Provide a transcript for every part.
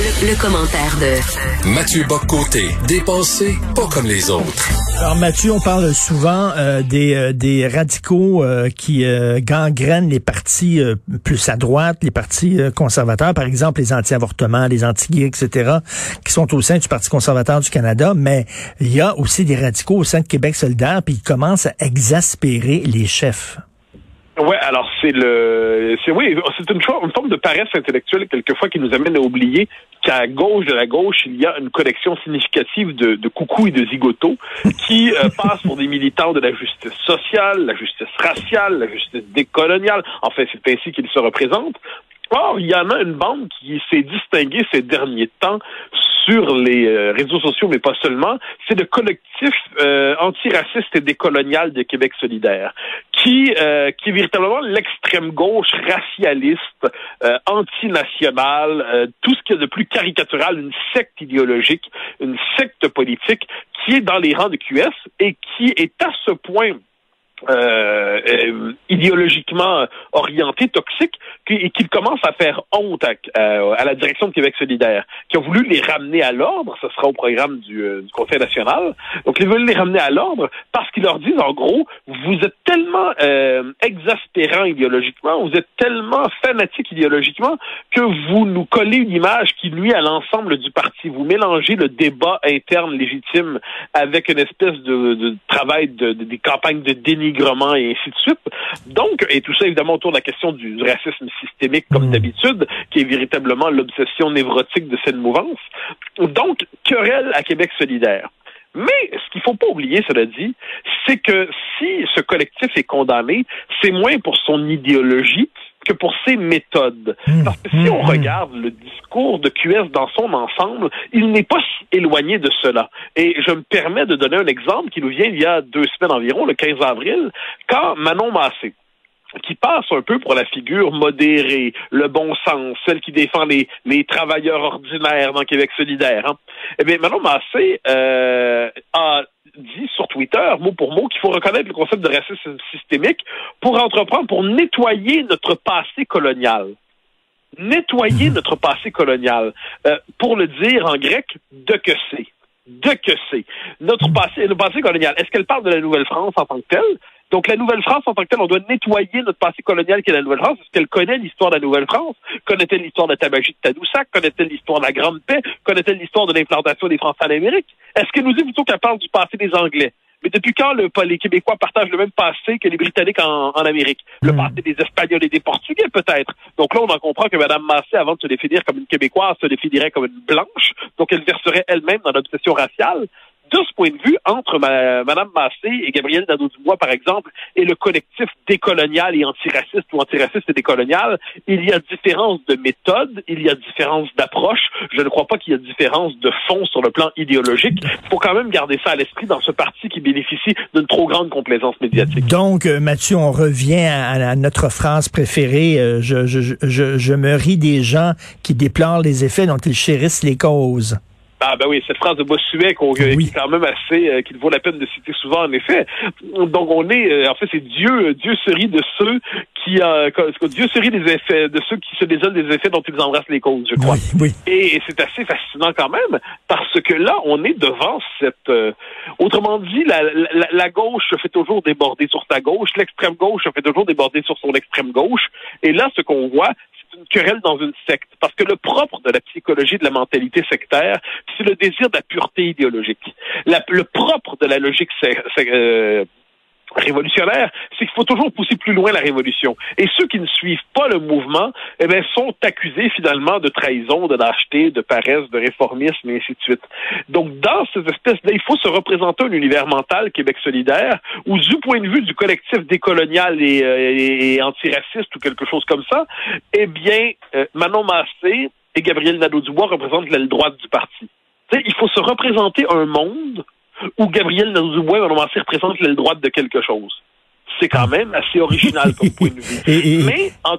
Le, commentaire de Mathieu Boccoté, dépensé pas comme les autres. Alors Mathieu, on parle souvent euh, des, euh, des radicaux euh, qui gangrènent les partis plus à droite, les partis conservateurs, par exemple les anti-avortements, les anti-gays, etc., qui sont au sein du Parti conservateur du Canada, mais il y a aussi des radicaux au sein de Québec solidaire, puis ils commencent à exaspérer les chefs. Ouais, alors c'est le, c'est oui, c'est une, forme de paresse intellectuelle quelquefois qui nous amène à oublier qu'à gauche de la gauche il y a une collection significative de, de coucous et de zigotos qui euh, passent pour des militants de la justice sociale, la justice raciale, la justice décoloniale. En fait, c'est ainsi qu'ils se représentent. Or, il y en a une bande qui s'est distinguée ces derniers temps sur les euh, réseaux sociaux, mais pas seulement, c'est le collectif euh, antiraciste et décolonial de Québec solidaire, qui, euh, qui est véritablement l'extrême gauche racialiste, euh, antinationale, tout ce qui est de plus caricatural, une secte idéologique, une secte politique, qui est dans les rangs de QS et qui est à ce point euh, euh, idéologiquement orienté, toxique, et qu'il commence à faire honte à, la direction de Québec solidaire, qui a voulu les ramener à l'ordre, ce sera au programme du, euh, du Conseil national, donc ils veulent les ramener à l'ordre parce qu'ils leur disent, en gros, vous êtes tellement euh, exaspérant idéologiquement, vous êtes tellement fanatique idéologiquement, que vous nous collez une image qui nuit à l'ensemble du parti. Vous mélangez le débat interne légitime avec une espèce de, de travail de, de, des campagnes de déni et ainsi de suite. Donc, et tout ça évidemment autour de la question du racisme systémique comme hmm. d'habitude, qui est véritablement l'obsession névrotique de cette mouvance. Donc, querelle à Québec solidaire. Mais ce qu'il faut pas oublier, cela dit, c'est que si ce collectif est condamné, c'est moins pour son idéologie que pour ses méthodes. Mmh. Parce que si on mmh. regarde le discours de QS dans son ensemble, il n'est pas si éloigné de cela. Et je me permets de donner un exemple qui nous vient il y a deux semaines environ, le 15 avril, quand Manon Massé, qui passe un peu pour la figure modérée, le bon sens, celle qui défend les, les travailleurs ordinaires dans Québec solidaire. Hein. Eh bien, Manon Massé euh, a dit sur Twitter, mot pour mot, qu'il faut reconnaître le concept de racisme systémique pour entreprendre, pour nettoyer notre passé colonial. Nettoyer mhm. notre passé colonial. Euh, pour le dire en grec, de que c'est. De que c'est. Notre passé, notre passé colonial. Est-ce qu'elle parle de la Nouvelle-France en tant que telle? Donc, la Nouvelle-France, en tant que telle, on doit nettoyer notre passé colonial qui est la Nouvelle-France. Est-ce qu'elle connaît l'histoire de la Nouvelle-France? Connaît-elle l'histoire de la tabagie de Tadoussac? Connaît-elle l'histoire de la Grande Paix? Connaît-elle l'histoire de l'implantation des Français en Amérique? Est-ce qu'elle nous dit plutôt qu'elle parle du passé des Anglais? Mais depuis quand le, les Québécois partagent le même passé que les Britanniques en, Amérique? Le hmm. passé des Espagnols et des Portugais, peut-être. Donc là, on en comprend que Mme Massé, avant de se définir comme une Québécoise, se définirait comme une blanche. Donc elle verserait elle-même dans l'obsession raciale de ce point de vue, entre Mme Massé et Gabriel Nadeau-Dubois, par exemple, et le collectif décolonial et antiraciste ou antiraciste et décolonial, il y a différence de méthode, il y a différence d'approche. Je ne crois pas qu'il y a différence de fond sur le plan idéologique. Il faut quand même garder ça à l'esprit dans ce parti qui bénéficie d'une trop grande complaisance médiatique. Donc, euh, Mathieu, on revient à, notre phrase préférée. Euh, je, je, je, je me ris des gens qui déplorent les effets dont ils chérissent les causes. Ah ben oui, cette phrase de Bossuet qu'on qui est quand même assez euh, qu'il vaut la peine de citer souvent en effet. Donc on est euh, en fait c'est Dieu Dieu se rit de ceux qui euh, Dieu se rit des effets de ceux qui se désolent des effets dont ils embrassent les causes, je crois. Oui, Et, c'est assez fascinant quand même parce que là on est devant cette autrement dit la, la, la, gauche se fait toujours déborder sur sa gauche, l'extrême gauche se fait toujours déborder sur son extrême gauche et là ce qu'on voit querelle dans une secte. Parce que le propre de la psychologie de la mentalité sectaire, c'est le désir de la pureté idéologique. le propre de la logique euh, révolutionnaire, c'est qu'il faut toujours pousser plus loin la révolution. Et ceux qui ne suivent pas le mouvement, eh bien, sont accusés finalement de trahison, de lâcheté, de paresse, de réformisme, et ainsi de suite. Donc, dans cette espèce-là, il faut se représenter un univers mental Québec solidaire, où du point de vue du collectif décolonial et, euh, antiraciste ou quelque chose comme ça, eh bien, euh, Manon Massé et Gabriel Nadeau-Dubois représentent l'aile droite du parti. il faut se représenter un monde où Gabriel Nadeau-Dubois représentent l'aile droite de quelque chose. C'est quand même assez original comme point de vue. Mais en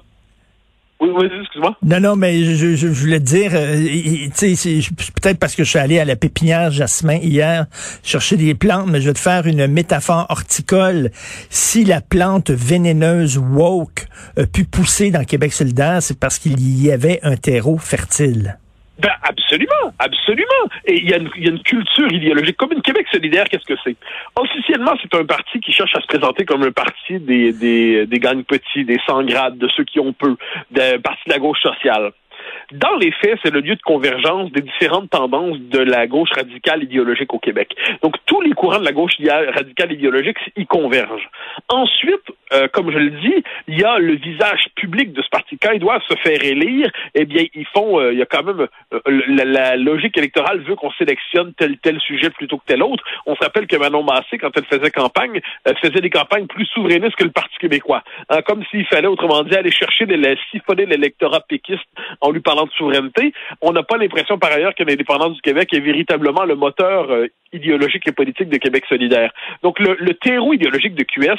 oui, oui, excuse-moi. Non, non, mais je, je, voulais te dire, euh, tu sais, peut-être parce que je suis allé à la pépinière Jasmin hier chercher des plantes, mais je vais te faire une métaphore horticole. Si la plante vénéneuse woke a pu pousser dans Québec solidaire, c'est parce qu'il y avait un terreau fertile. Ben absolument, absolument. Et il y, a une, y a une culture idéologique. Comme une Québec solidaire, qu'est-ce que c'est? Officiellement, c'est un parti qui cherche à se présenter comme un parti des, des, des gangs petits, des sans grades, de ceux qui ont peu, d'un parti de la gauche sociale. Dans les faits, c'est le lieu de convergence des différentes tendances de la gauche radicale idéologique au Québec. Donc, tous les courants de la gauche radicale idéologique y convergent. Ensuite, euh, comme je le dis, il y a le visage public de ce parti. Quand ils doivent se faire élire, eh bien, ils font, euh, il y a quand même, euh, la, logique électorale veut qu'on sélectionne tel tel sujet plutôt que tel autre. On se rappelle que Manon Massé, quand elle faisait campagne, elle faisait des campagnes plus souverainistes que le Parti québécois. Hein, comme s'il fallait, autrement dit, aller chercher, des, siphonner l'électorat péquiste en lui parlant de souveraineté. On n'a pas l'impression, par ailleurs, que l'indépendance du Québec est véritablement le moteur idéologique et politique de Québec solidaire. Donc, le, le terreau idéologique de QS,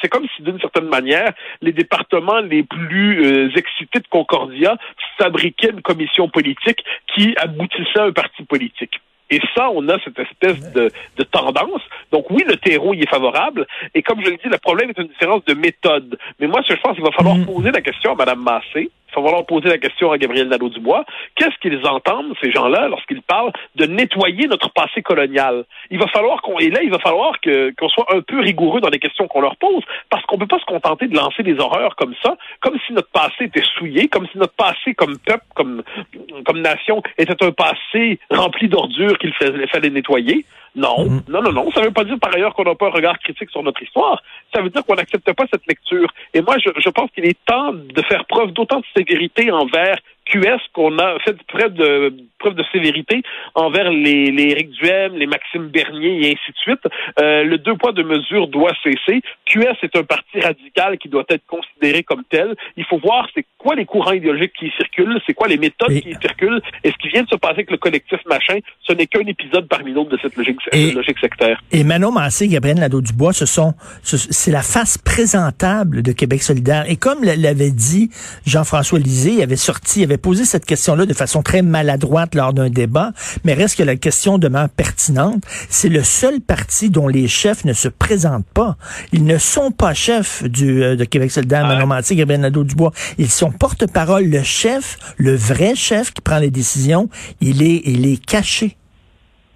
c'est comme si, d'une certaine manière, les départements les plus euh, excités de Concordia fabriquaient une commission politique qui aboutissait à un parti politique. Et ça, on a cette espèce de, de, tendance. Donc oui, le terreau y est favorable. Et comme je le dis, le problème est une différence de méthode. Mais moi, ce que je pense qu'il va falloir mm. poser la question à Mme Massé, il va falloir poser la question à Gabriel Nadeau-Dubois. Qu'est-ce qu'ils entendent, ces gens-là, lorsqu'ils parlent de nettoyer notre passé colonial? Il va falloir qu'on, et là, il va falloir que, qu'on soit un peu rigoureux dans les questions qu'on leur pose, parce qu'on ne peut pas se contenter de lancer des horreurs comme ça, comme si notre passé était souillé, comme si notre passé comme peuple, comme, comme nation, était un passé rempli d'ordures qu'il fallait nettoyer. Non, mm-hmm. non, non, non. Ça ne veut pas dire par ailleurs qu'on n'a pas un regard critique sur notre histoire. Ça veut dire qu'on n'accepte pas cette lecture. Et moi, je, je pense qu'il est temps de faire preuve d'autant de sévérité envers QS qu'on a fait preuve de preuve de sévérité envers les, les Éric Duhem, les Maxime Bernier et ainsi de suite. Euh, le deux poids deux mesures doit cesser. QS est un parti radical qui doit être considéré comme tel. Il faut voir c'est quoi les courants idéologiques qui circulent, c'est quoi les méthodes qui circulent, et ce qui vient de se passer avec le collectif machin, ce n'est qu'un épisode parmi d'autres de cette logique, logique sectaire. Et Manon Massé, Gabriel Nadeau-Dubois, ce sont, c'est la face présentable de Québec solidaire. Et comme l'avait dit Jean-François Lisée, il avait sorti, il avait posé cette question-là de façon très maladroite lors d'un débat, mais reste que la question demeure pertinente. C'est le seul parti dont les chefs ne se présentent pas. Ils ne sont pas chefs du, euh, de Québec solidaire, Manon Massé, Gabriel Nadeau-Dubois. Ils sont porte-parole, le chef, le vrai chef qui prend les décisions, il est, il est caché.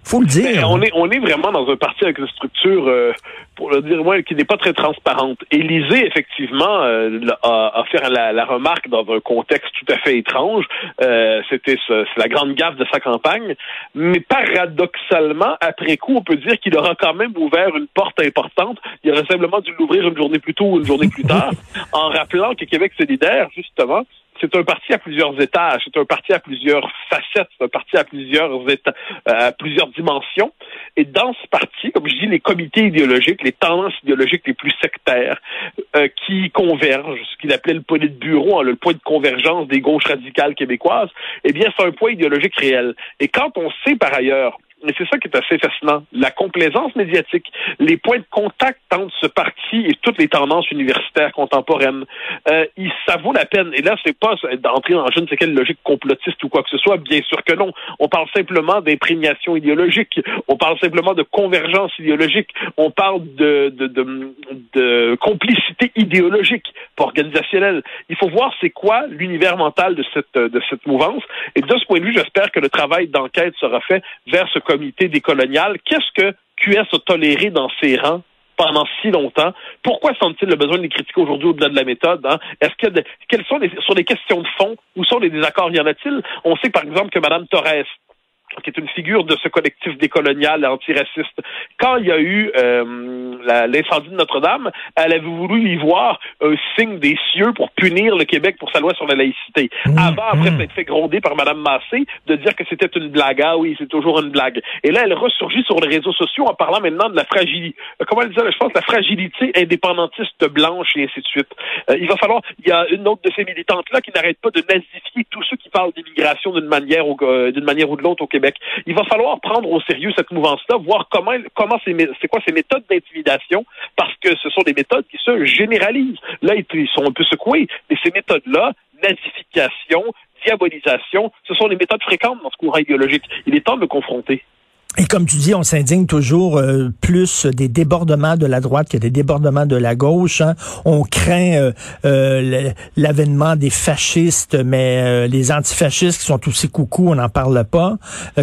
Faut le dire. On est, on est vraiment dans un parti avec une structure, euh, pour le dire moi, qui n'est pas très transparente. Élysée, effectivement, euh, a, fait la, remarque dans un contexte tout à fait étrange. Euh, C'était la grande gaffe de sa campagne. Mais paradoxalement, après coup, on peut dire qu'il aura quand même ouvert une porte importante. Il aurait simplement dû l'ouvrir une journée plus tôt ou une journée plus tard, en rappelant que Québec solidaire, justement, c'est un parti à plusieurs étages, c'est un parti à plusieurs facettes, c'est un parti à plusieurs états, euh, à plusieurs dimensions. Et dans ce parti, comme je dis, les comités idéologiques, les tendances idéologiques les plus sectaires, euh, qui convergent, ce qu'il appelait le point de bureau, hein, le point de convergence des gauches radicales québécoises, eh bien, c'est un point idéologique réel. Et quand on sait par ailleurs mais c'est ça qui est assez fascinant. La complaisance médiatique, les points de contact entre ce parti et toutes les tendances universitaires contemporaines, euh, ça vaut la peine. Et là, c'est pas d'entrer dans je ne sais quelle logique complotiste ou quoi que ce soit. Bien sûr que non. On parle simplement d'imprégnation idéologique. On parle simplement de convergence idéologique. On parle de, de, de, de complicité idéologique, pas organisationnelle. Il faut voir c'est quoi l'univers mental de cette, de cette mouvance. Et de ce point de vue, j'espère que le travail d'enquête sera fait vers ce comité décolonial. Qu'est-ce que QS a toléré dans ses rangs pendant si longtemps? Pourquoi sent-il le besoin de les critiquer aujourd'hui au-delà de la méthode? Hein? Est-ce que quelles sont les, les questions de fond, où sont les désaccords? Y en a-t-il? On sait par exemple que Mme Torres qui est une figure de ce collectif décolonial antiraciste. Quand il y a eu euh, l'incendie de Notre-Dame, elle avait voulu y voir un signe des cieux pour punir le Québec pour sa loi sur la laïcité. Mmh, Avant, après, mmh. a fait gronder par Mme Massé de dire que c'était une blague. Ah oui, c'est toujours une blague. Et là, elle ressurgit sur les réseaux sociaux en parlant maintenant de la fragilité, euh, comment elle disait, je pense, la fragilité indépendantiste blanche et ainsi de suite. Euh, il va falloir, il y a une autre de ces militantes-là qui n'arrête pas de nazifier tous ceux qui parlent d'immigration d'une manière ou d'une manière ou de l'autre au Québec. Il va falloir prendre au sérieux cette mouvance-là, voir comment, c'est quoi ces méthodes d'intimidation, parce que ce sont des méthodes qui se généralisent. Là, ils sont un peu secoués, mais ces méthodes-là, nazification, diabolisation, ce sont des méthodes fréquentes dans ce courant idéologique. Il est temps de le confronter. Et comme tu dis, on s'indigne toujours euh, plus des débordements de la droite que des débordements de la gauche. Hein. On craint euh, euh, l'avènement des fascistes, mais les antifascistes qui sont aussi coucou, on n'en parle pas.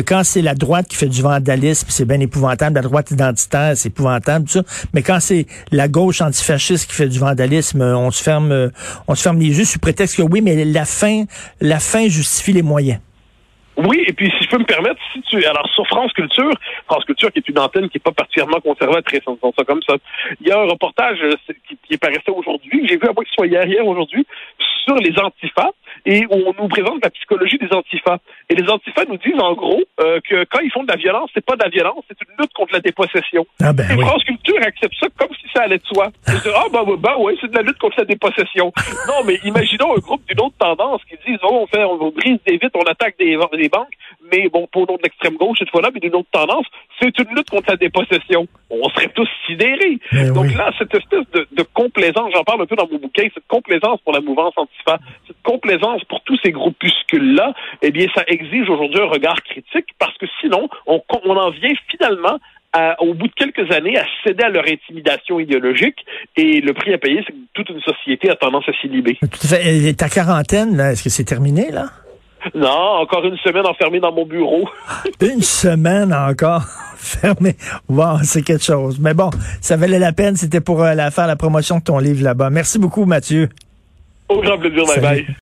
quand c'est la droite qui fait du vandalisme, c'est bien épouvantable. La droite identitaire, c'est épouvantable, tout ça. Mais quand c'est la gauche antifasciste qui fait du vandalisme, on se ferme, on se ferme les yeux sous prétexte que oui, mais la fin, la fin justifie les moyens. Oui, et puis si je peux me permettre, si tu alors sur France Culture, France Culture qui est une antenne qui n'est pas particulièrement conservatrice, on ça comme ça. Il y a un reportage euh, qui, qui paraissait aujourd'hui, que j'ai vu à moi ce soit hier, hier aujourd'hui, sur les antifas et où on nous présente la psychologie des antifas. Et les antifas nous disent en gros euh, que quand ils font de la violence, c'est pas de la violence, c'est une lutte contre la dépossession. Ah ben et France Culture accepte ça comme si ça allait de soi. ah bah, bah, bah ouais, c'est de la lutte contre la dépossession. non, mais imaginons un groupe d'une autre tendance qui disent oh, on fait on brise des vitres, on attaque des, des banques, mais bon, pour nom de l'extrême gauche cette fois-là, mais d'une autre tendance, c'est une lutte contre la dépossession. On serait tous sidérés. Donc là, cette espèce de, de complaisance, j'en parle un peu dans mon bouquin, cette complaisance pour la mouvance antifa, complaisance pour tous ces groupuscules-là, eh bien, ça exige aujourd'hui un regard critique parce que sinon, on, on en vient finalement au bout de quelques années, à céder à leur intimidation idéologique. Et le prix à payer, c'est que toute une société a tendance à s'y liber. Tout à fait. Et ta quarantaine, est-ce que c'est terminé, là? Non, encore une semaine enfermé dans mon bureau. une semaine encore fermé. Wow, c'est quelque chose. Mais bon, ça valait la peine. C'était pour euh, la, faire la promotion de ton livre là-bas. Merci beaucoup, Mathieu. Au grand plaisir. Bye bye.